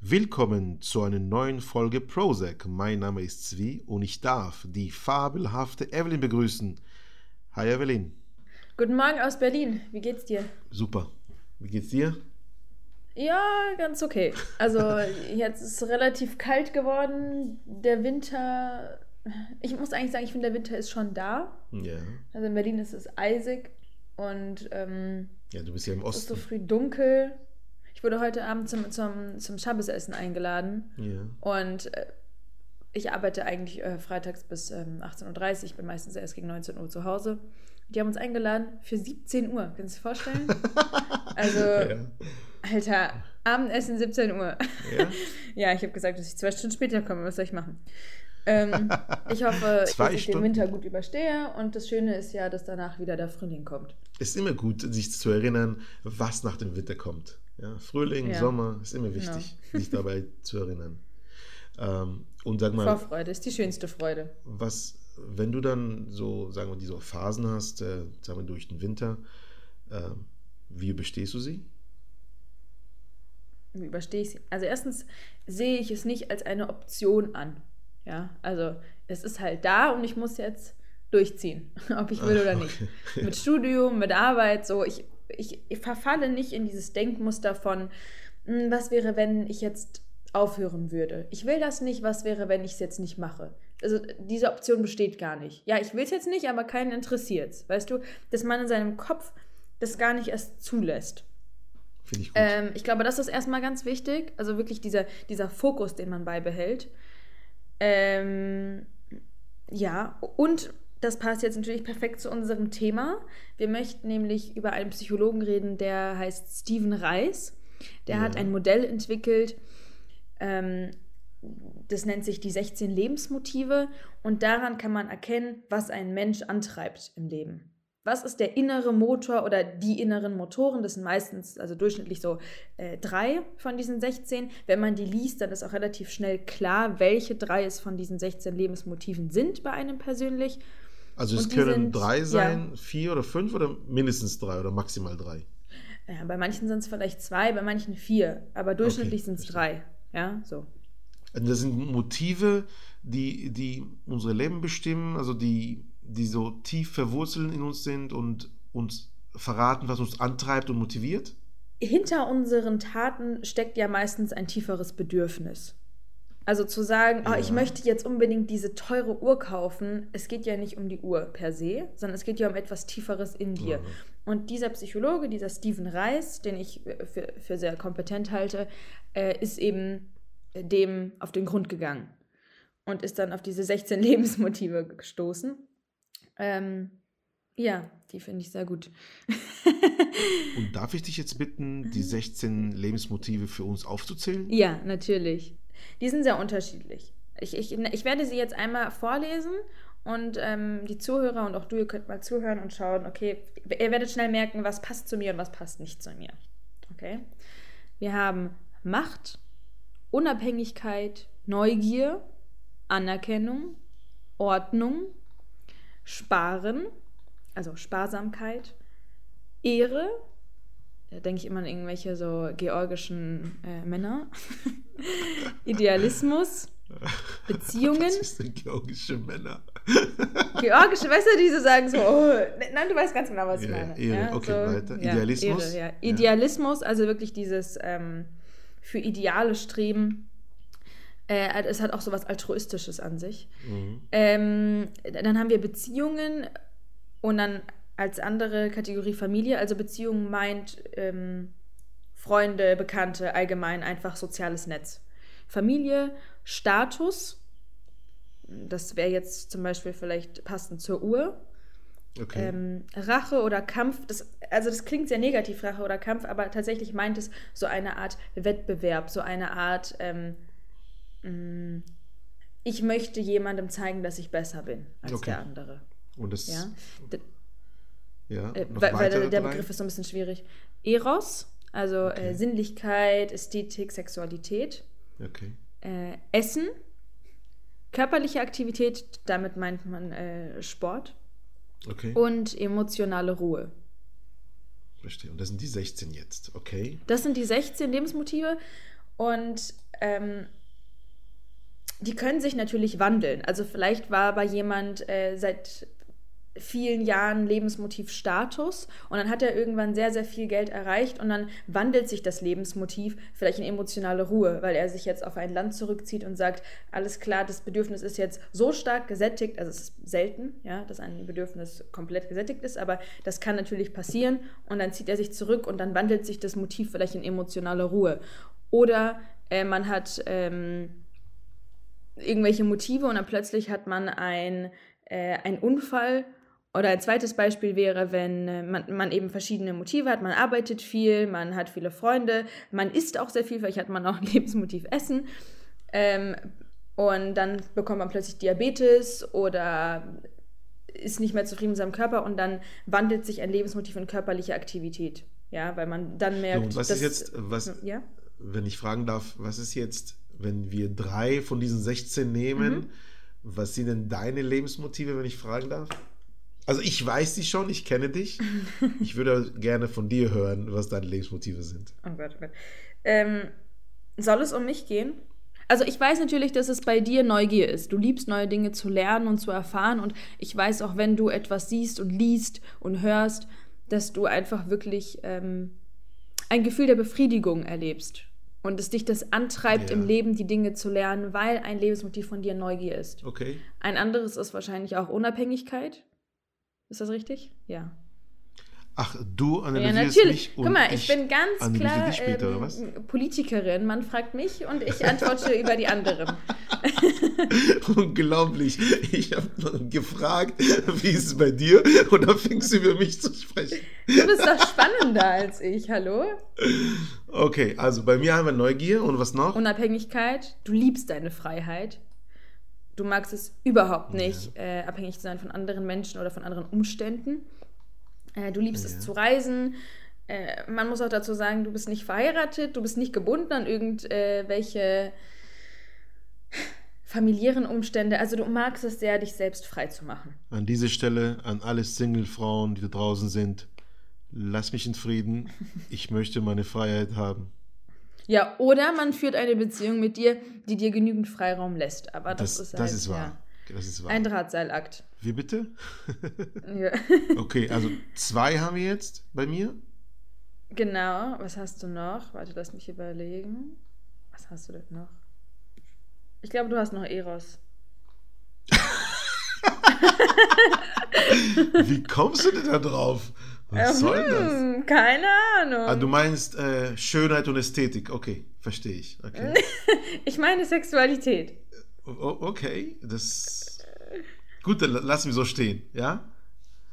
Willkommen zu einer neuen Folge Prozac. Mein Name ist Zvi und ich darf die fabelhafte Evelyn begrüßen. Hi Evelyn. Guten Morgen aus Berlin. Wie geht's dir? Super. Wie geht's dir? Ja, ganz okay. Also jetzt ist es relativ kalt geworden. Der Winter, ich muss eigentlich sagen, ich finde, der Winter ist schon da. Ja. Also in Berlin ist es eisig und ähm, Ja, du bist ja im es ist so Osten. früh dunkel. Ich wurde heute Abend zum, zum, zum Schabbesessen eingeladen Ja. und äh, ich arbeite eigentlich äh, freitags bis ähm, 18.30 Uhr. Ich bin meistens erst gegen 19 Uhr zu Hause. Die haben uns eingeladen für 17 Uhr. Kannst du dir vorstellen? Also, Ja. Alter, Abendessen 17 Uhr. Ja? Ja, ich habe gesagt, dass ich zwei Stunden später komme. Was soll ich machen? Ähm, ich hoffe, dass ich den Stunden? Winter gut überstehe. Und das Schöne ist ja, dass danach wieder der Frühling kommt. Es ist immer gut, sich zu erinnern, was nach dem Winter kommt. Ja, Frühling, Ja. Sommer, ist immer wichtig, sich dabei zu erinnern. Ähm, und sag mal, Vorfreude ist die schönste Freude. was, wenn du dann so, sagen wir, diese Phasen hast, äh, sagen wir durch den Winter, äh, wie überstehst du sie? Wie überstehe ich sie? Also erstens sehe ich es nicht als eine Option an. Ja, also es ist halt da und ich muss jetzt durchziehen, ob ich will Ach, oder okay. nicht. Mit Studium, mit Arbeit, so. Ich, ich, ich verfalle nicht in dieses Denkmuster von, "Hm, was wäre, wenn ich jetzt aufhören würde. Ich will das nicht, was wäre, wenn ich es jetzt nicht mache. Also diese Option besteht gar nicht. Ja, ich will es jetzt nicht, aber keinen interessiert es. Weißt du, dass man in seinem Kopf das gar nicht erst zulässt. Finde ich gut. Ähm, ich glaube, das ist erstmal ganz wichtig. Also wirklich dieser, dieser Fokus, den man beibehält. Ähm, ja, und das passt jetzt natürlich perfekt zu unserem Thema. Wir möchten nämlich über einen Psychologen reden, der heißt Steven Reis. Der Ja. hat ein Modell entwickelt, ähm, das nennt sich die 16 Lebensmotive. Und daran kann man erkennen, was ein Mensch antreibt im Leben. Was ist der innere Motor oder die inneren Motoren? Das sind meistens, also durchschnittlich so äh, drei von diesen 16. Wenn man die liest, dann ist auch relativ schnell klar, welche drei es von diesen 16 Lebensmotiven sind bei einem persönlich. Also es können sind- drei ja. sein, vier oder fünf oder mindestens drei oder maximal drei. Ja, bei manchen sind es vielleicht zwei, bei manchen vier, aber durchschnittlich Okay, sind es drei. Ja, so. Also Das sind Motive, die, die unser Leben bestimmen, also die, die so tief verwurzelt in uns sind und uns verraten, was uns antreibt und motiviert. Hinter unseren Taten steckt ja meistens ein tieferes Bedürfnis. Also zu sagen, ah, ich Ja. möchte jetzt unbedingt diese teure Uhr kaufen, es geht ja nicht um die Uhr per se, sondern es geht ja um etwas Tieferes in dir. Ja. Und dieser Psychologe, dieser Steven Reis, den ich für, für sehr kompetent halte, äh, ist eben dem auf den Grund gegangen und ist dann auf diese 16 Lebensmotive gestoßen. Ähm, ja, die finde ich sehr gut. Und darf ich dich jetzt bitten, die 16 Lebensmotive für uns aufzuzählen? Ja, natürlich. Die sind sehr unterschiedlich. Ich, ich, ich werde sie jetzt einmal vorlesen und ähm, die Zuhörer und auch du, ihr könnt mal zuhören und schauen, okay, ihr werdet schnell merken, was passt zu mir und was passt nicht zu mir. Okay? Wir haben Macht, Unabhängigkeit, Neugier, Anerkennung, Ordnung, Sparen, also Sparsamkeit, Ehre, denke ich immer an irgendwelche so georgischen äh, Männer, Idealismus, Beziehungen, Das sind georgische Männer. georgische, weißt du, die so sagen so, oh, ne- nein, du weißt ganz genau, was ich Ja, meine. Ehre, okay, weiter. Idealismus? Ehre, ja. Ja. Idealismus, also wirklich dieses ähm, für Ideale streben. Äh, es hat auch so was Altruistisches an sich. Mhm. Ähm, dann haben wir Beziehungen und dann als andere Kategorie Familie. Also Beziehung meint ähm, Freunde, Bekannte, allgemein einfach soziales Netz. Familie, Status, das wäre jetzt zum Beispiel vielleicht passend zur Uhr. Okay. Ähm, Rache oder Kampf, das, also das klingt sehr negativ, Rache oder Kampf, aber tatsächlich meint es so eine Art Wettbewerb, so eine Art, ähm, mh, ich möchte jemandem zeigen, dass ich besser bin als Okay. der andere. Und das, Ja? Ja, äh, weil weil der? Begriff ist so ein bisschen schwierig. Eros, also Okay. äh, Sinnlichkeit, Ästhetik, Sexualität. Okay. Äh, Essen, körperliche Aktivität, damit meint man äh, Sport. Okay. Und emotionale Ruhe. Verstehe. Und das sind die 16 jetzt. Okay. Das sind die 16 Lebensmotive. Und ähm, die können sich natürlich wandeln. Also vielleicht war bei jemand äh, seit vielen Jahren Lebensmotiv Status und dann hat er irgendwann sehr, sehr viel Geld erreicht und dann wandelt sich das Lebensmotiv vielleicht in emotionale Ruhe, weil er sich jetzt auf ein Land zurückzieht und sagt, alles klar, das Bedürfnis ist jetzt so stark gesättigt, also es ist selten, ja, dass ein Bedürfnis komplett gesättigt ist, aber das kann natürlich passieren und dann zieht er sich zurück und dann wandelt sich das Motiv vielleicht in emotionale Ruhe. Oder äh, man hat ähm, irgendwelche Motive und dann plötzlich hat man ein, äh, einen Unfall. Oder ein zweites Beispiel wäre, wenn äh, man, man, eben verschiedene Motive hat. Man arbeitet viel, man hat viele Freunde, man isst auch sehr viel, vielleicht hat man auch ein Lebensmotiv Essen. Ähm, und dann bekommt man plötzlich Diabetes oder ist nicht mehr zufrieden mit seinem Körper und dann wandelt sich ein Lebensmotiv in körperliche Aktivität. Ja, weil man dann merkt, so, was dass, ist jetzt, was, ja? wenn ich fragen darf, was ist jetzt wenn wir drei von diesen 16 nehmen, mhm. was sind denn deine Lebensmotive, wenn ich fragen darf? Also ich weiß die schon, ich kenne dich. Ich würde gerne von dir hören, was deine Lebensmotive sind. Oh Gott, oh Gott. Ähm, soll es um mich gehen? Also ich weiß natürlich, dass es bei dir Neugier ist. Du liebst neue Dinge zu lernen und zu erfahren. Und ich weiß auch, wenn du etwas siehst und liest und hörst, dass du einfach wirklich ähm, ein Gefühl der Befriedigung erlebst und es dich das antreibt, ja. im Leben die Dinge zu lernen, weil ein Lebensmotiv von dir Neugier ist. Okay. Ein anderes ist wahrscheinlich auch Unabhängigkeit. Ist das richtig? Ja. Ach, du analysierst ja, natürlich. mich und Guck mal, ich, ich bin ganz klar später, ähm, Politikerin. Man fragt mich und ich antworte über die anderen. Unglaublich. Ich habe gefragt, wie ist es bei dir? Und dann fingst du über mich zu sprechen. Du bist doch spannender als ich, hallo? Okay, also bei mir haben wir Neugier und was noch? Unabhängigkeit. Du liebst deine Freiheit. Du magst es überhaupt nicht, ja. äh, abhängig zu sein von anderen Menschen oder von anderen Umständen. Äh, du liebst ja. es zu reisen. Äh, man muss auch dazu sagen, du bist nicht verheiratet, du bist nicht gebunden an irgendwelche familiären Umstände. Also du magst es sehr, dich selbst frei zu machen. An dieser Stelle an alle Single-Frauen, die da draußen sind, lass mich in Frieden. Ich möchte meine Freiheit haben. Ja, oder man führt eine Beziehung mit dir, die dir genügend Freiraum lässt. Aber das, das ist, halt, das ist wahr. Ja, das ist wahr. Ein Drahtseilakt. Wie bitte? ja. Okay, also zwei haben wir jetzt bei mir. Genau. Was hast du noch? Warte, lass mich überlegen. Was hast du denn noch? Ich glaube, du hast noch Eros. Wie kommst du denn da drauf? Was ähm, soll das? Keine Ahnung. Ah, du meinst äh, Schönheit und Ästhetik. Okay, verstehe ich. Okay. ich meine Sexualität. Okay, das. Gut, dann lassen wir so stehen, ja?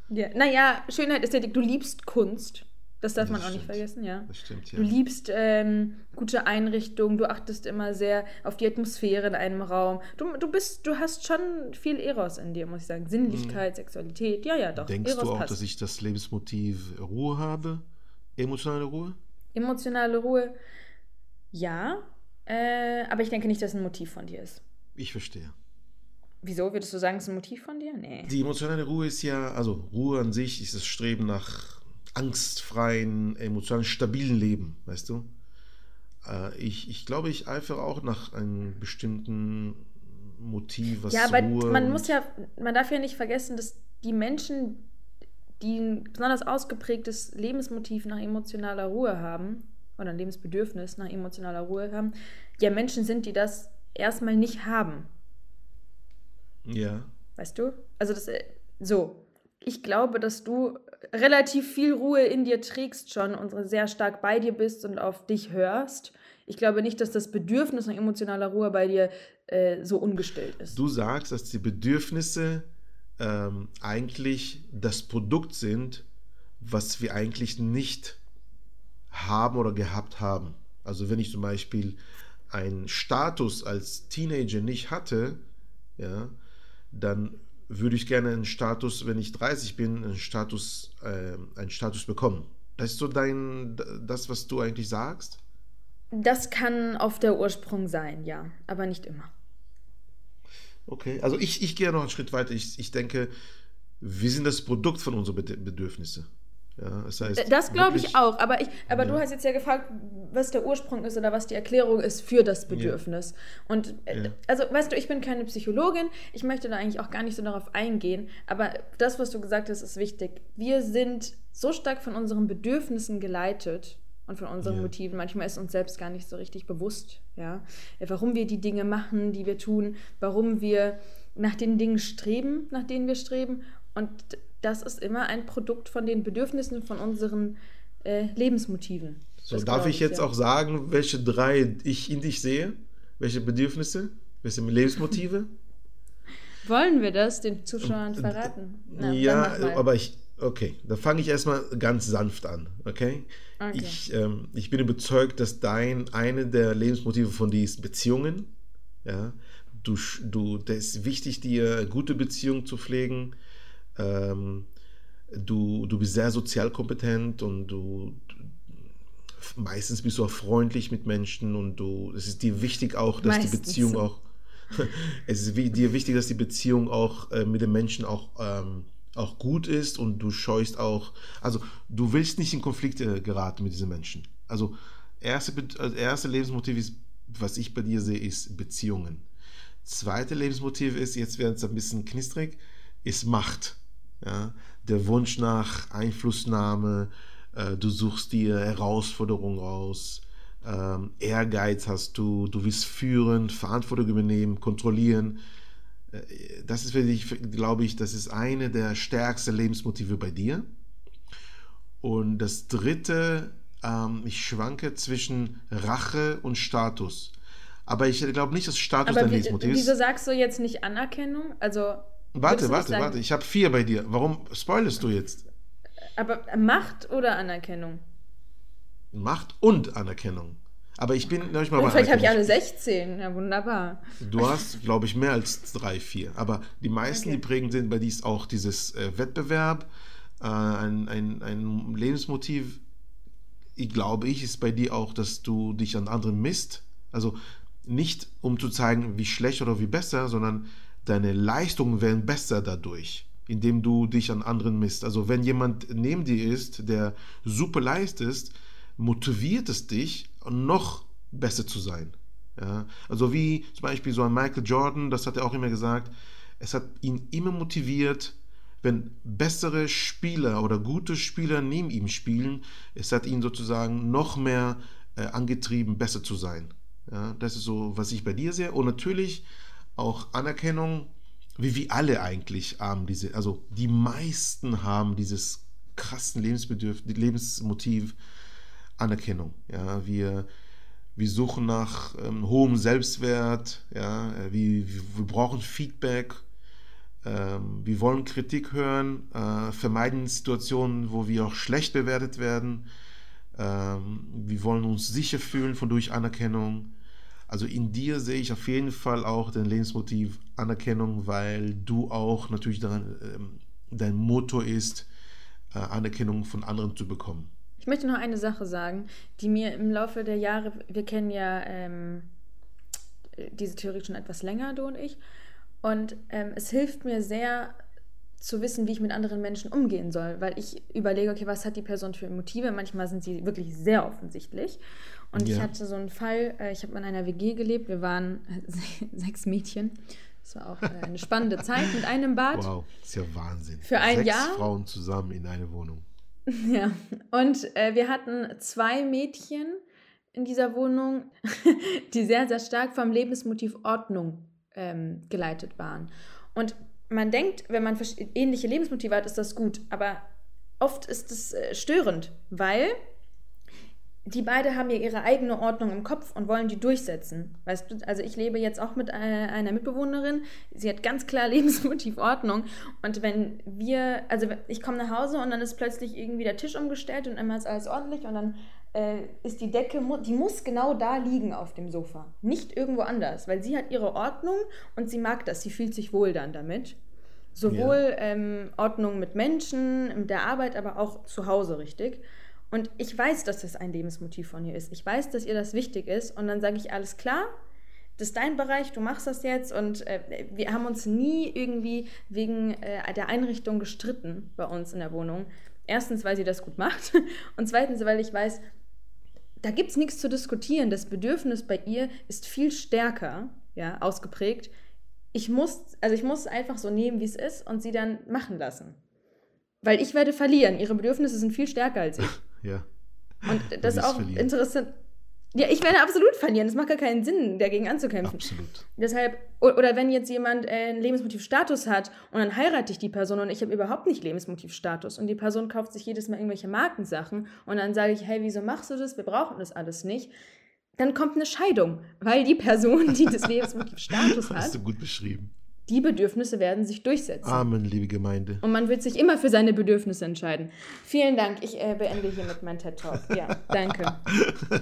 Ja, naja, Schönheit, Ästhetik, du liebst Kunst. Das darf das man auch stimmt. nicht vergessen, ja. Das stimmt, ja. Du liebst ähm, gute Einrichtungen, du achtest immer sehr auf die Atmosphäre in einem Raum. Du, du bist, du hast schon viel Eros in dir, muss ich sagen. Sinnlichkeit, hm. Sexualität, ja, ja, doch. Denkst Eros du auch, passt. dass ich das Lebensmotiv Ruhe habe? Emotionale Ruhe? Emotionale Ruhe, ja. Äh, aber ich denke nicht, dass ein Motiv von dir ist. Ich verstehe. Wieso würdest du sagen, es ist ein Motiv von dir? Nee. Die emotionale Ruhe ist ja, also Ruhe an sich ist das Streben nach angstfreien, emotional stabilen Leben, weißt du? Äh, ich, ich glaube, ich eifere auch nach einem bestimmten Motiv, was Ja, aber Ruhe man muss ja, man darf ja nicht vergessen, dass die Menschen, die ein besonders ausgeprägtes Lebensmotiv nach emotionaler Ruhe haben, oder ein Lebensbedürfnis nach emotionaler Ruhe haben, ja Menschen sind, die das erstmal nicht haben. Ja. Weißt du? Also das äh, so. Ich glaube, dass du relativ viel Ruhe in dir trägst schon und sehr stark bei dir bist und auf dich hörst. Ich glaube nicht, dass das Bedürfnis nach emotionaler Ruhe bei dir äh, so ungestellt ist. Du sagst, dass die Bedürfnisse ähm, eigentlich das Produkt sind, was wir eigentlich nicht haben oder gehabt haben. Also wenn ich zum Beispiel einen Status als Teenager nicht hatte, ja, dann würde ich gerne einen Status, wenn ich 30 bin, einen Status, äh, einen Status bekommen. Das ist so dein, das, was du eigentlich sagst? Das kann oft der Ursprung sein, ja, aber nicht immer. Okay, also ich, ich gehe noch einen Schritt weiter. Ich, ich denke, wir sind das Produkt von unseren Bedürfnissen. Ja, das heißt, Das glaube ich auch, aber, ich, aber Ja. du hast jetzt ja gefragt, was der Ursprung ist oder was die Erklärung ist für das Bedürfnis. Und äh, Ja. also, weißt du, ich bin keine Psychologin, ich möchte da eigentlich auch gar nicht so darauf eingehen, aber das, was du gesagt hast, ist wichtig. Wir sind so stark von unseren Bedürfnissen geleitet und von unseren Ja. Motiven. Manchmal ist uns selbst gar nicht so richtig bewusst, ja, warum wir die Dinge machen, die wir tun, warum wir nach den Dingen streben, nach denen wir streben. Und das ist immer ein Produkt von den Bedürfnissen, von unseren äh, Lebensmotiven. So, Das darf ich jetzt ja. auch sagen, welche drei ich in dich sehe? Welche Bedürfnisse? Welche Lebensmotive? Wollen wir das den Zuschauern verraten? Na, ja, aber ich, okay, da fange ich erstmal ganz sanft an, okay? Okay. Ich, ähm, ich bin überzeugt, dass dein, eine der Lebensmotive von dir ist Beziehungen, ja? Du, du, das ist wichtig, dir gute Beziehungen zu pflegen. Ähm, du, du bist sehr sozial kompetent und du, meistens bist du auch freundlich mit Menschen und du, es ist dir wichtig auch, dass Meistens. die Beziehung auch, es ist dir wichtig, dass die Beziehung auch äh, mit den Menschen auch, ähm, auch gut ist und du scheust auch, also du willst nicht in Konflikte geraten mit diesen Menschen. Also erste, also erste Lebensmotiv ist, was ich bei dir sehe, ist Beziehungen. Zweite Lebensmotiv ist, jetzt wird es ein bisschen knistrig, ist Macht. Ja? Der Wunsch nach Einflussnahme, äh, du suchst dir Herausforderungen aus, ähm, Ehrgeiz hast du, du willst führen, Verantwortung übernehmen, kontrollieren. Äh, Das ist für dich, glaube ich, das ist eine der stärksten Lebensmotive bei dir. Und das dritte, ähm, ich schwanke zwischen Rache und Status. Aber ich glaube nicht, dass Status aber dein Lebensmotiv ist. wieso sagst du jetzt nicht Anerkennung? Also, Warte, warte, warte. Ich habe vier bei dir. Warum spoilest du jetzt? Aber Macht oder Anerkennung? Macht und Anerkennung. Aber ich bin noch mal Und vielleicht habe ich alle Anerkennung. 16. Ja, wunderbar. Du hast, glaube ich, mehr als drei, vier. Aber die meisten, Okay. die prägend sind, bei dir ist auch dieses äh, Wettbewerb, äh, ein, ein, ein Lebensmotiv. Ich glaube, ich ist bei dir auch, dass du dich an anderen misst. Also nicht, um zu zeigen, wie schlecht oder wie besser, sondern deine Leistungen werden besser dadurch, indem du dich an anderen misst. Also wenn jemand neben dir ist, der super leistet, motiviert es dich, noch besser zu sein. Ja, also wie zum Beispiel so ein Michael Jordan, das hat er auch immer gesagt, es hat ihn immer motiviert, wenn bessere Spieler oder gute Spieler neben ihm spielen, es hat ihn sozusagen noch mehr äh, angetrieben, besser zu sein. Ja, das ist so, was ich bei dir sehe. Und natürlich auch Anerkennung, wie wir alle eigentlich haben, diese, also die meisten haben dieses krassen Lebensbedürf Lebensmotiv Anerkennung. Ja, wir, wir suchen nach ähm, hohem Selbstwert, ja, äh, wir, wir, wir brauchen Feedback, ähm, wir wollen Kritik hören, äh, vermeiden Situationen, wo wir auch schlecht bewertet werden. Ähm, wir wollen uns sicher fühlen von durch Anerkennung. Also in dir sehe ich auf jeden Fall auch den Lebensmotiv Anerkennung, weil du auch natürlich daran, ähm, dein Motto ist, äh, Anerkennung von anderen zu bekommen. Ich möchte noch eine Sache sagen, die mir im Laufe der Jahre, wir kennen ja ähm, diese Theorie schon etwas länger, du und ich, und ähm, es hilft mir sehr zu wissen, wie ich mit anderen Menschen umgehen soll, weil ich überlege, okay, was hat die Person für Motive? Manchmal sind sie wirklich sehr offensichtlich. Und ich Ja. hatte so einen Fall, äh, ich habe in einer WG gelebt, wir waren sechs Mädchen. Das war auch äh, eine spannende Zeit mit einem Bad. Wow, ist ja Wahnsinn. Für ein Sechs Jahr? Frauen zusammen in einer Wohnung. Ja, und äh, wir hatten zwei Mädchen in dieser Wohnung, die sehr, sehr stark vom Lebensmotiv Ordnung ähm, geleitet waren. Und man denkt, wenn man ähnliche Lebensmotive hat, ist das gut, aber oft ist es äh, störend, weil die beide haben ja ihre eigene Ordnung im Kopf und wollen die durchsetzen. Weißt du, also ich lebe jetzt auch mit äh, einer Mitbewohnerin, sie hat ganz klar Lebensmotiv Ordnung. Und wenn wir, also ich komme nach Hause und dann ist plötzlich irgendwie der Tisch umgestellt und immer ist alles ordentlich und dann ist die Decke, die muss genau da liegen auf dem Sofa, nicht irgendwo anders, weil sie hat ihre Ordnung und sie mag das, sie fühlt sich wohl dann damit. Sowohl ähm, Ordnung mit Menschen, mit der Arbeit, aber auch zu Hause, richtig? Und ich weiß, dass das ein Lebensmotiv von ihr ist. Ich weiß, dass ihr das wichtig ist. Und dann sage ich, alles klar, das ist dein Bereich, du machst das jetzt. Und äh, wir haben uns nie irgendwie wegen äh, der Einrichtung gestritten bei uns in der Wohnung. Erstens, weil sie das gut macht und zweitens, weil ich weiß, da gibt es nichts zu diskutieren. Das Bedürfnis bei ihr ist viel stärker ja, ausgeprägt. Ich muss, also ich muss es einfach so nehmen, wie es ist und sie dann machen lassen. Weil ich werde verlieren. Ihre Bedürfnisse sind viel stärker als ich. Ja. Und das ist auch interessant. Ja, ich werde absolut verlieren. Es macht gar keinen Sinn, dagegen anzukämpfen. Absolut. Deshalb, oder wenn jetzt jemand äh, einen Lebensmotivstatus hat und dann heirate ich die Person und ich habe überhaupt nicht Lebensmotivstatus und die Person kauft sich jedes Mal irgendwelche Markensachen und dann sage ich, hey, wieso machst du das? Wir brauchen das alles nicht. Dann kommt eine Scheidung, weil die Person, die das Lebensmotivstatus hat, Hast du gut beschrieben die Bedürfnisse werden sich durchsetzen. Amen, liebe Gemeinde. Und man wird sich immer für seine Bedürfnisse entscheiden. Vielen Dank. Ich äh, beende hiermit meinen TED Talk. Ja, danke.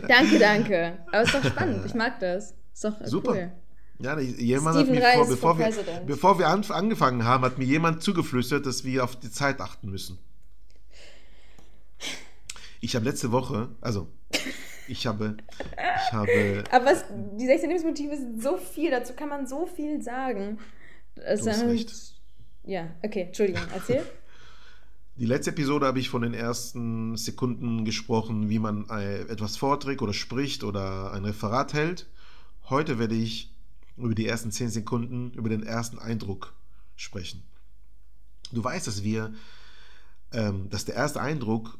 danke, danke. Aber ist doch spannend. Ich mag das. Ist doch äh, Super. cool. Ja, jemand Steven hat mir vor, bevor wir, President. bevor wir an, angefangen haben, hat mir jemand zugeflüstert, dass wir auf die Zeit achten müssen. Ich habe letzte Woche, also ich habe, ich habe, Aber was, die 16 Lebensmotive sind so viel, dazu kann man so viel sagen. Du hast ist- recht. Ja, okay, Entschuldigung, erzähl. die letzte Episode habe ich von den ersten Sekunden gesprochen, wie man äh, etwas vorträgt oder spricht oder ein Referat hält. Heute werde ich über die ersten 10 Sekunden, über den ersten Eindruck sprechen. Du weißt, dass wir, ähm, dass der erste Eindruck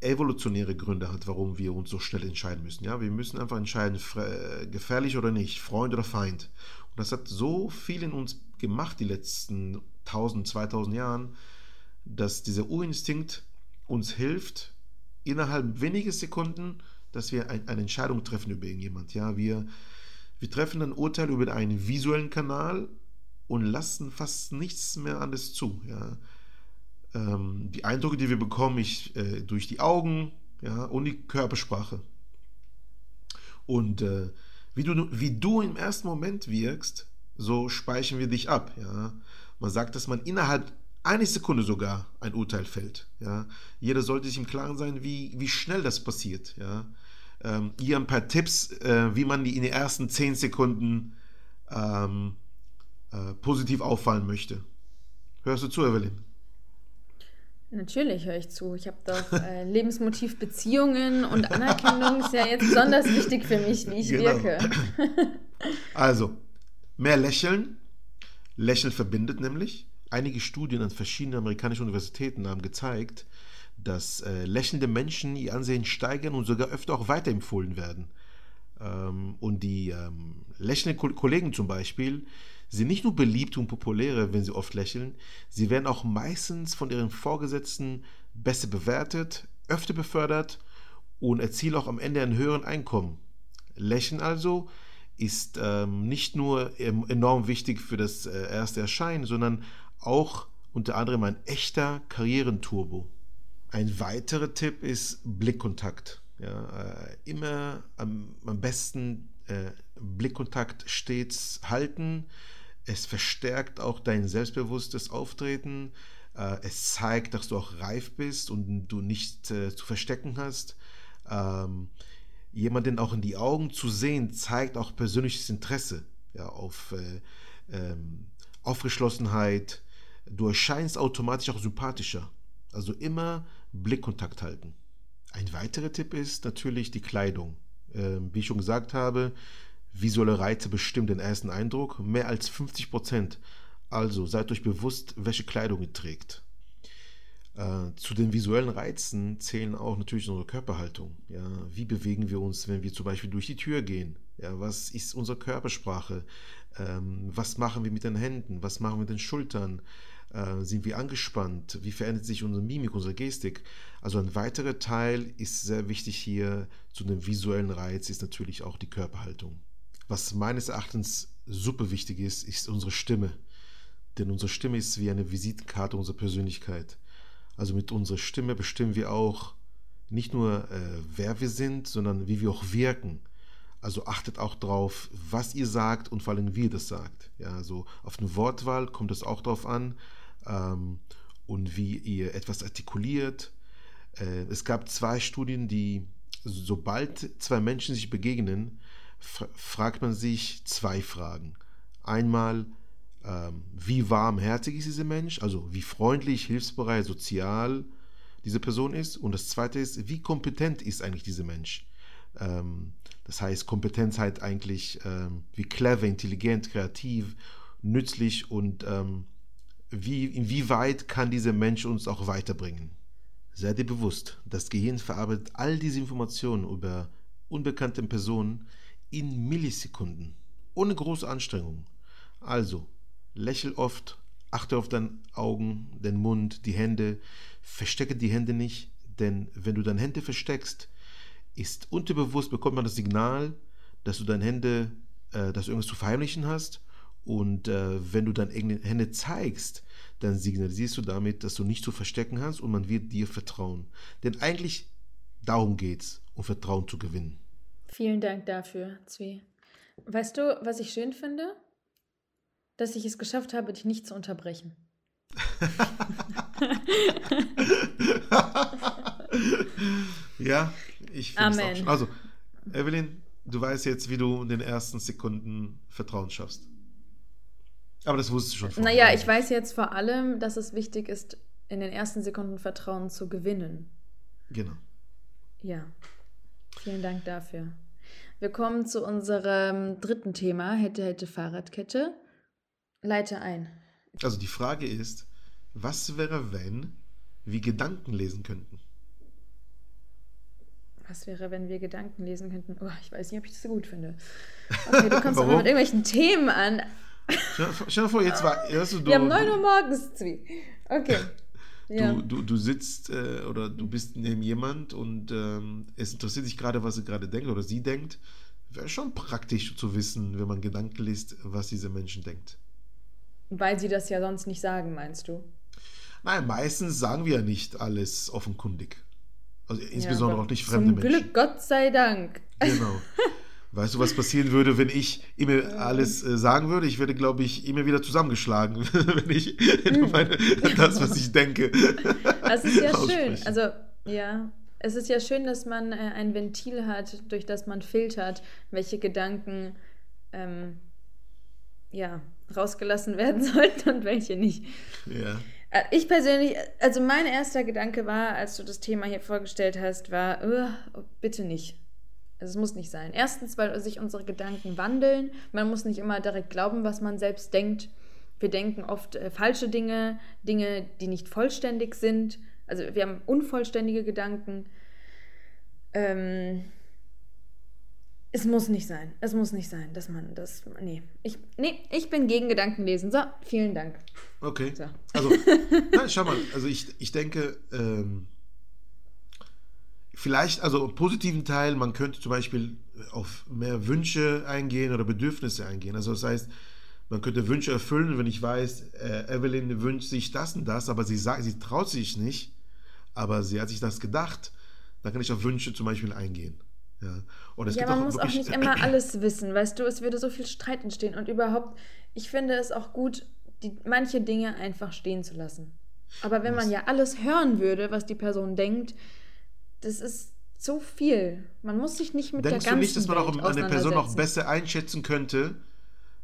evolutionäre Gründe hat, warum wir uns so schnell entscheiden müssen. Ja, wir müssen einfach entscheiden, äh, gefährlich oder nicht, Freund oder Feind. Und das hat so viel in uns gemacht die letzten 1000, 2000 Jahren, dass dieser Urinstinkt uns hilft, innerhalb weniger Sekunden, dass wir ein, eine Entscheidung treffen über irgendjemand. Ja, wir, wir treffen ein Urteil über einen visuellen Kanal und lassen fast nichts mehr anderes zu. Ja. Ähm, die Eindrücke, die wir bekommen, ich, äh, durch die Augen ja, und die Körpersprache. Und äh, wie, du, wie du im ersten Moment wirkst, so speichern wir dich ab. Ja. Man sagt, dass man innerhalb einer Sekunde sogar ein Urteil fällt. Ja. Jeder sollte sich im Klaren sein, wie, wie schnell das passiert. Ja. Ähm, hier ein paar Tipps, äh, wie man die in den ersten 10 Sekunden ähm, äh, positiv auffallen möchte. Hörst du zu, Evelyn? Natürlich höre ich zu. Ich habe doch äh, Lebensmotiv Beziehungen und Anerkennung ist ja jetzt besonders wichtig für mich, wie ich Genau. wirke. Also, mehr lächeln. Lächeln verbindet nämlich. Einige Studien an verschiedenen amerikanischen Universitäten haben gezeigt, dass äh, lächelnde Menschen ihr Ansehen steigern und sogar öfter auch weiterempfohlen werden. Ähm, und die ähm, lächelnden Ko- Kollegen zum Beispiel sind nicht nur beliebt und populärer, wenn sie oft lächeln, sie werden auch meistens von ihren Vorgesetzten besser bewertet, öfter befördert und erzielen auch am Ende ein höheren Einkommen. Lächeln also ist ähm, nicht nur enorm wichtig für das äh, erste Erscheinen, sondern auch unter anderem ein echter Karrierenturbo. Ein weiterer Tipp ist Blickkontakt. Ja, äh, immer am, am besten äh, Blickkontakt stets halten. Es verstärkt auch dein selbstbewusstes Auftreten. Äh, es zeigt, dass du auch reif bist und du nicht äh, zu verstecken hast. Ähm, jemanden auch in die Augen zu sehen, zeigt auch persönliches Interesse ja, auf äh, ähm, Aufgeschlossenheit. Du erscheinst automatisch auch sympathischer. Also immer Blickkontakt halten. Ein weiterer Tipp ist natürlich die Kleidung. Ähm, wie ich schon gesagt habe, visuelle Reize bestimmen den ersten Eindruck. Mehr als 50 Prozent. Also seid euch bewusst, welche Kleidung ihr trägt. Äh, zu den visuellen Reizen zählen auch natürlich unsere Körperhaltung. Ja, wie bewegen wir uns, wenn wir zum Beispiel durch die Tür gehen? Ja, was ist unsere Körpersprache? Ähm, was machen wir mit den Händen? Was machen wir mit den Schultern? Äh, sind wir angespannt? Wie verändert sich unsere Mimik, unsere Gestik? Also ein weiterer Teil ist sehr wichtig hier zu dem visuellen Reiz ist natürlich auch die Körperhaltung. Was meines Erachtens super wichtig ist, ist unsere Stimme. Denn unsere Stimme ist wie eine Visitenkarte unserer Persönlichkeit. Also mit unserer Stimme bestimmen wir auch nicht nur, äh, wer wir sind, sondern wie wir auch wirken. Also achtet auch drauf, was ihr sagt und vor allem, wie ihr das sagt. Ja, also auf eine Wortwahl kommt es auch drauf an ähm, und wie ihr etwas artikuliert. Äh, es gab zwei Studien, die, sobald zwei Menschen sich begegnen, fra fragt man sich zwei Fragen. Einmal, wie warmherzig ist dieser Mensch, also wie freundlich, hilfsbereit, sozial diese Person ist. Und das zweite ist, wie kompetent ist eigentlich dieser Mensch? Ähm, das heißt, Kompetenz halt eigentlich, ähm, wie clever, intelligent, kreativ, nützlich und ähm, wie, inwieweit kann dieser Mensch uns auch weiterbringen. Sei dir bewusst, das Gehirn verarbeitet all diese Informationen über unbekannte Personen in Millisekunden, ohne große Anstrengung. Also, lächel oft, achte auf deine Augen, den Mund, die Hände, verstecke die Hände nicht, denn wenn du deine Hände versteckst, ist unterbewusst bekommt man das Signal, dass du deine Hände, äh, dass du irgendwas zu verheimlichen hast. Und äh, wenn du deine Hände zeigst, dann signalisierst du damit, dass du nicht zu verstecken hast und man wird dir vertrauen. Denn eigentlich darum geht's, um Vertrauen zu gewinnen. Vielen Dank dafür, Zwie. Weißt du, was ich schön finde? Dass ich es geschafft habe, dich nicht zu unterbrechen. ja, ich finde es auch schon. Also, Evelyn, du weißt jetzt, wie du in den ersten Sekunden Vertrauen schaffst. Aber das wusstest du schon vorher. Naja, ich weiß jetzt vor allem, dass es wichtig ist, in den ersten Sekunden Vertrauen zu gewinnen. Genau. Ja, vielen Dank dafür. Wir kommen zu unserem dritten Thema, hätte, hätte Fahrradkette. Leite ein. Also die Frage ist, was wäre, wenn wir Gedanken lesen könnten? Was wäre, wenn wir Gedanken lesen könnten? Oh, ich weiß nicht, ob ich das so gut finde. Okay, du kommst aber mit irgendwelchen Themen an. Stell dir vor, jetzt war. Weißt du, wir haben 9 Uhr morgens, Zwie. Okay. Ja. Du, du, du sitzt äh, oder du bist neben jemand und ähm, es interessiert dich gerade, was er gerade denkt oder sie denkt. Wäre schon praktisch zu wissen, wenn man Gedanken liest, was dieser Mensch denkt. Weil sie das ja sonst nicht sagen, meinst du? Nein, meistens sagen wir ja nicht alles offenkundig. Also insbesondere ja, auch nicht fremde Menschen. Zum Glück, Gott sei Dank. Genau. Weißt du, was passieren würde, wenn ich immer alles äh, sagen würde? Ich werde, glaube ich, immer wieder zusammengeschlagen, wenn ich mhm. meine, das, was ich denke. Das ist ja schön. Also, ja, es ist ja schön, dass man äh, ein Ventil hat, durch das man filtert, welche Gedanken ähm, ja, rausgelassen werden sollten und welche nicht. Ja. Äh, ich persönlich, also mein erster Gedanke war, als du das Thema hier vorgestellt hast, war, oh, bitte nicht. Also es muss nicht sein. Erstens, weil sich unsere Gedanken wandeln. Man muss nicht immer direkt glauben, was man selbst denkt. Wir denken oft äh, falsche Dinge, Dinge, die nicht vollständig sind. Also wir haben unvollständige Gedanken. Ähm, es muss nicht sein. Es muss nicht sein, dass man das. Nee. Ich, nee, ich bin gegen Gedankenlesen. So, vielen Dank. Okay. So. Also, nein, schau mal, also ich, ich denke, ähm, vielleicht, also positiven Teil, man könnte zum Beispiel auf mehr Wünsche eingehen oder Bedürfnisse eingehen. Also das heißt, man könnte Wünsche erfüllen, wenn ich weiß, äh, Evelyn wünscht sich das und das, aber sie sagt, sie traut sich nicht, aber sie hat sich das gedacht, dann kann ich auf Wünsche zum Beispiel eingehen. Ja, und es ja man auch muss auch nicht immer alles wissen, weißt du, es würde so viel Streit entstehen und überhaupt, ich finde es auch gut, die, manche Dinge einfach stehen zu lassen. Aber wenn man ja alles hören würde, was die Person denkt, das ist so viel. Man muss sich nicht mit Denkst der ganzen du nicht, dass man auch eine Person auch besser einschätzen könnte,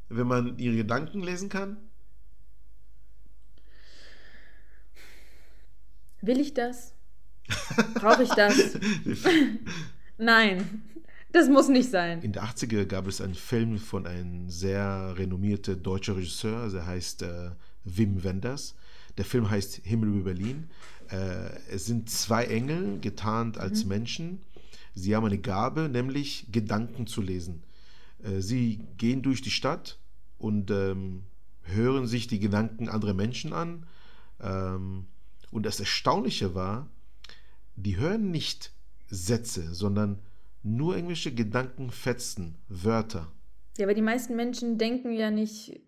wenn man ihre Gedanken lesen kann? Will ich das? Brauche ich das? Nein, das muss nicht sein. In den 80er gab es einen Film von einem sehr renommierten deutschen Regisseur, der heißt äh, Wim Wenders. Der Film heißt Himmel über Berlin. Äh, es sind zwei Engel, getarnt als mhm. Menschen. Sie haben eine Gabe, nämlich Gedanken zu lesen. Äh, sie gehen durch die Stadt und ähm, hören sich die Gedanken anderer Menschen an. Ähm, und das Erstaunliche war, die hören nicht Sätze, sondern nur irgendwelche Gedankenfetzen, Wörter. Ja, aber die meisten Menschen denken ja nicht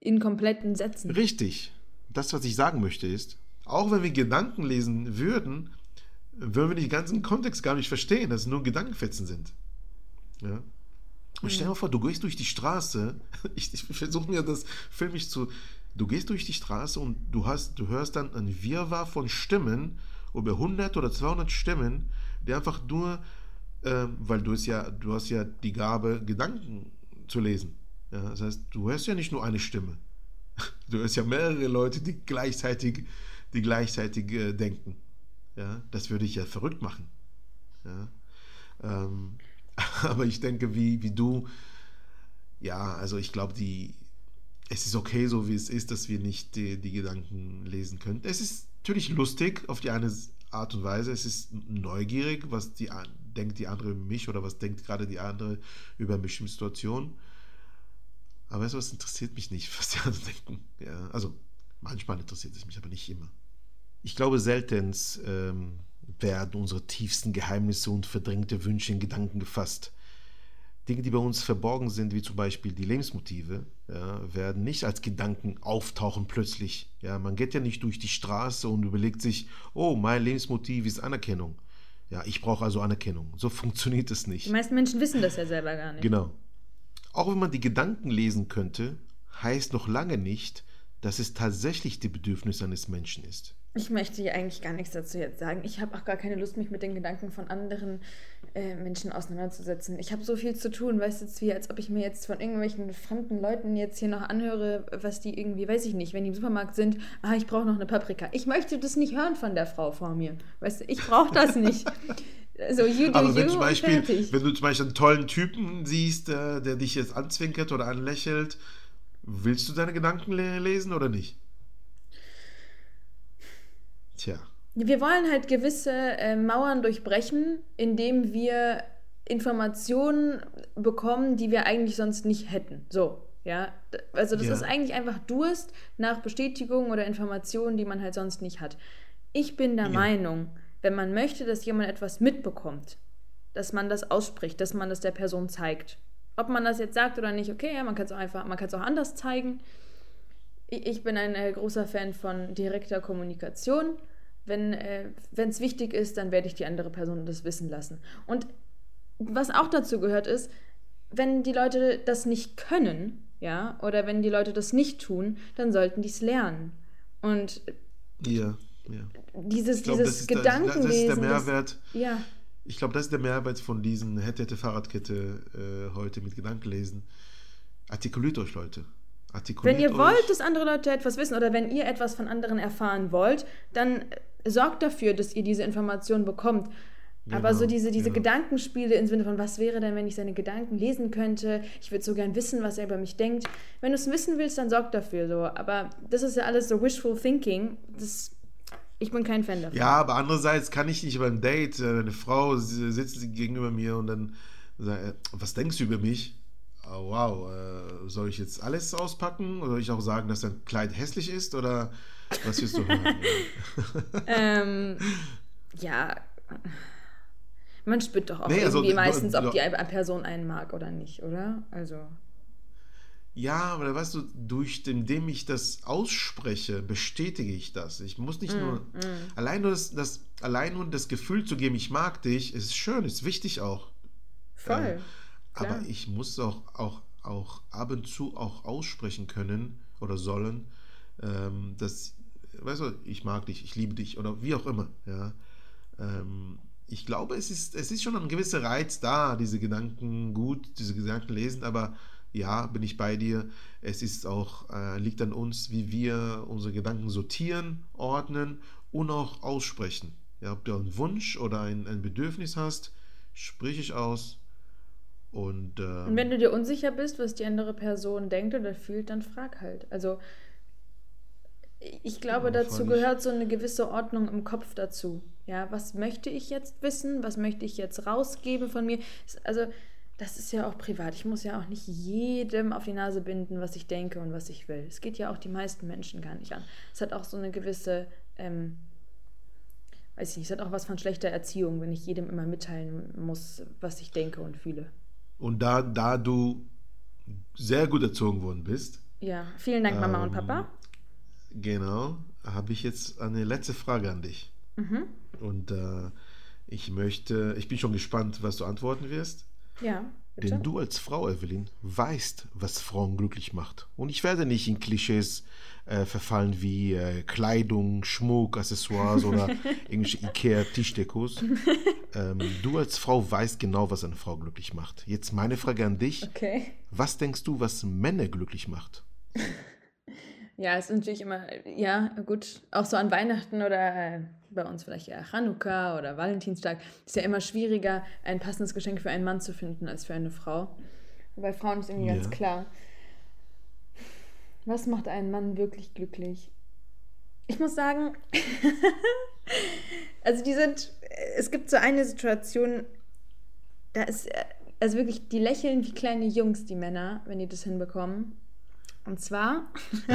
in kompletten Sätzen. Richtig. Das, was ich sagen möchte, ist, auch wenn wir Gedanken lesen würden, würden wir den ganzen Kontext gar nicht verstehen, dass es nur Gedankenfetzen sind. Ja? Und stell dir mal vor, du gehst durch die Straße, ich, ich versuche mir das filmisch zu, du gehst durch die Straße und du, hast, du hörst dann ein Wirrwarr von Stimmen, über 100 oder 200 Stimmen, die einfach nur, äh, weil du es ja, du hast ja die Gabe, Gedanken zu lesen. Ja, das heißt, du hörst ja nicht nur eine Stimme. Du hörst ja mehrere Leute, die gleichzeitig, die gleichzeitig äh, denken. Ja, das würde ich ja verrückt machen. Ja, ähm, aber ich denke, wie, wie du, ja, also ich glaube, die, es ist okay, so wie es ist, dass wir nicht die, die Gedanken lesen können. Es ist natürlich lustig auf die eine Art und Weise. Es ist neugierig, was die, denkt die andere über mich oder was denkt gerade die andere über eine bestimmte Situation. Aber weißt du, was interessiert mich nicht, was die anderen denken. Ja, also manchmal interessiert es mich, aber nicht immer. Ich glaube, selten ähm, werden unsere tiefsten Geheimnisse und verdrängte Wünsche in Gedanken gefasst. Dinge, die bei uns verborgen sind, wie zum Beispiel die Lebensmotive, ja, werden nicht als Gedanken auftauchen plötzlich. Ja, man geht ja nicht durch die Straße und überlegt sich, oh, mein Lebensmotiv ist Anerkennung. Ja, ich brauche also Anerkennung. So funktioniert es nicht. Die meisten Menschen wissen das ja selber gar nicht. Genau. Auch wenn man die Gedanken lesen könnte, heißt noch lange nicht, dass es tatsächlich die Bedürfnis eines Menschen ist. Ich möchte hier eigentlich gar nichts dazu jetzt sagen. Ich habe auch gar keine Lust, mich mit den Gedanken von anderen äh, Menschen auseinanderzusetzen. Ich habe so viel zu tun, weißt du, wie, als ob ich mir jetzt von irgendwelchen fremden Leuten jetzt hier noch anhöre, was die irgendwie, weiß ich nicht, wenn die im Supermarkt sind, ah, ich brauche noch eine Paprika. Ich möchte das nicht hören von der Frau vor mir. Weißt du, ich brauche das nicht. So, you do Aber wenn, you zum Beispiel, wenn du zum Beispiel einen tollen Typen siehst, äh, der dich jetzt anzwinkert oder anlächelt, willst du deine Gedanken lesen oder nicht? Tja. Wir wollen halt gewisse äh, Mauern durchbrechen, indem wir Informationen bekommen, die wir eigentlich sonst nicht hätten. So, ja. Also das ja. ist eigentlich einfach Durst nach Bestätigung oder Informationen, die man halt sonst nicht hat. Ich bin der ja. Meinung, wenn man möchte, dass jemand etwas mitbekommt, dass man das ausspricht, dass man das der Person zeigt. Ob man das jetzt sagt oder nicht, okay, ja, man kann es auch einfach, man kann es auch anders zeigen. Ich bin ein äh, großer Fan von direkter Kommunikation. Wenn äh, es wichtig ist, dann werde ich die andere Person das wissen lassen. Und was auch dazu gehört ist, wenn die Leute das nicht können, ja, oder wenn die Leute das nicht tun, dann sollten die es lernen. Und ja, ja. dieses, glaub, dieses das Gedankenlesen. Das ist der Mehrwert. Das, ja. Ich glaube, das ist der Mehrwert von diesen hätte, hätte Fahrradkette äh, heute mit Gedankenlesen. Artikuliert euch, Leute. Artikuliert wenn ihr euch. wollt, dass andere Leute etwas wissen oder wenn ihr etwas von anderen erfahren wollt, dann sorgt dafür, dass ihr diese Information bekommt. Genau, Aber so diese, diese ja. Gedankenspiele im Sinne von, was wäre denn, wenn ich seine Gedanken lesen könnte? Ich würde so gern wissen, was er über mich denkt. Wenn du es wissen willst, dann sorg dafür so. Aber das ist ja alles so wishful thinking. Das, ich bin kein Fan davon. Ja, aber andererseits kann ich nicht beim Date, äh, eine Frau sitzt gegenüber mir und dann sagt, äh, was denkst du über mich? Oh, wow, äh, soll ich jetzt alles auspacken? Oder soll ich auch sagen, dass dein Kleid hässlich ist? Oder was willst du hören? ähm, ja. Man spürt doch auch nee, also, irgendwie meistens, ob die Person einen mag oder nicht, oder? Also. Ja, aber weißt du, durch den, indem ich das ausspreche, bestätige ich das. Ich muss nicht mm, nur. Mm. Allein, nur das, das, allein nur das Gefühl zu geben, ich mag dich, ist schön, ist wichtig auch. Voll. Ähm, aber ich muss auch, auch, auch ab und zu auch aussprechen können oder sollen, ähm, dass weißt du, ich mag dich, ich liebe dich oder wie auch immer. Ja. Ähm, ich glaube, es ist, es ist schon ein gewisser Reiz da, diese Gedanken gut, diese Gedanken lesen, aber ja, bin ich bei dir. Es ist auch, äh, liegt an uns, wie wir unsere Gedanken sortieren, ordnen und auch aussprechen. Ja, ob du einen Wunsch oder ein, ein Bedürfnis hast, sprich ich aus. Und, ähm, und wenn du dir unsicher bist, was die andere Person denkt oder fühlt, dann frag halt. Also ich glaube, ja, dazu gehört so eine gewisse Ordnung im Kopf dazu. Ja, was möchte ich jetzt wissen? Was möchte ich jetzt rausgeben von mir? Also, das ist ja auch privat. Ich muss ja auch nicht jedem auf die Nase binden, was ich denke und was ich will. Es geht ja auch die meisten Menschen gar nicht an. Es hat auch so eine gewisse, ähm, weiß ich nicht, es hat auch was von schlechter Erziehung, wenn ich jedem immer mitteilen muss, was ich denke und fühle. Und da, da du sehr gut erzogen worden bist. Ja, vielen Dank, Mama ähm, und Papa. Genau, habe ich jetzt eine letzte Frage an dich. Mhm. Und äh, ich möchte, ich bin schon gespannt, was du antworten wirst. Ja. Bitte? Denn du als Frau, Evelyn, weißt, was Frauen glücklich macht. Und ich werde nicht in Klischees äh, verfallen wie äh, Kleidung, Schmuck, Accessoires oder irgendwelche Ikea-Tischdekos. ähm, du als Frau weißt genau, was eine Frau glücklich macht. Jetzt meine Frage an dich. Okay. Was denkst du, was Männer glücklich macht? Ja, es ist natürlich immer, ja, gut, auch so an Weihnachten oder äh, bei uns vielleicht eher Chanukka oder Valentinstag, ist ja immer schwieriger, ein passendes Geschenk für einen Mann zu finden als für eine Frau. Bei Frauen ist irgendwie Ja. ganz klar. Was macht einen Mann wirklich glücklich? Ich muss sagen, also die sind, es gibt so eine Situation, da ist, äh, also wirklich, die lächeln wie kleine Jungs, die Männer, wenn die das hinbekommen. Und zwar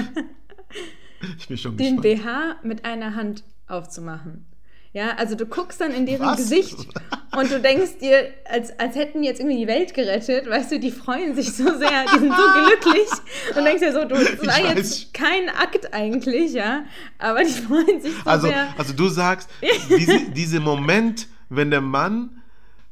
Ich bin schon den gespannt. BH mit einer Hand aufzumachen. Ja, also du guckst dann in deren Was? Gesicht und du denkst dir, als, als hätten die jetzt irgendwie die Welt gerettet, weißt du, die freuen sich so sehr, die sind so glücklich und denkst dir so, du, das war jetzt kein Akt eigentlich, ja, aber die freuen sich so Also, sehr. also du sagst, diese, dieser Moment, wenn der Mann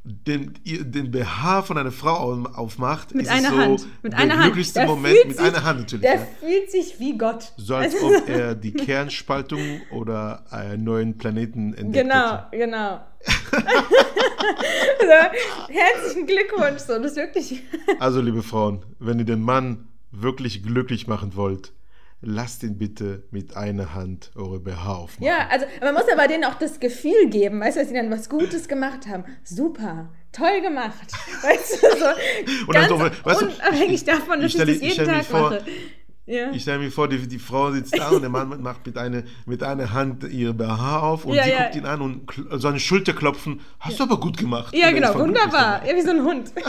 den, den BH von einer Frau au- aufmacht, Mit ist einer so Hand. Mit der einer Hand. glücklichste Der Moment mit sich- einer Hand natürlich. Der Ja. fühlt sich wie Gott. So als ob er die Kernspaltung oder einen neuen Planeten entdeckt Genau, hätte. genau. so, herzlichen Glückwunsch, so, das ist wirklich. Also, liebe Frauen, wenn ihr den Mann wirklich glücklich machen wollt, lasst ihn bitte mit einer Hand eure BH aufmachen. Ja, also man muss aber denen auch das Gefühl geben, weißt du, dass sie dann was Gutes gemacht haben. Super, toll gemacht. Weißt du, so ganz so, weißt du, unabhängig davon, dass ich ich, stell- das ich jeden Tag vor, mache. Ja. Ich stelle mir vor, die, die Frau sitzt da und der Mann macht mit, eine, mit einer Hand ihre BH auf und Ja, sie ja. guckt ihn an und so eine Schulter klopfen. Hast du aber gut gemacht. ja, genau, wunderbar. Ja, wie so ein Hund.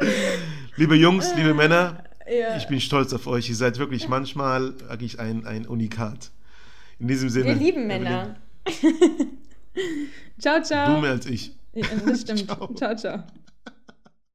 Liebe Jungs, liebe Männer, Ja. ich bin stolz auf euch. Ihr seid wirklich manchmal wirklich ein, ein Unikat. In diesem Sinne. Wir lieben Männer. ciao, ciao. Du mehr als ich. Ja, das stimmt. Ciao. ciao. ciao.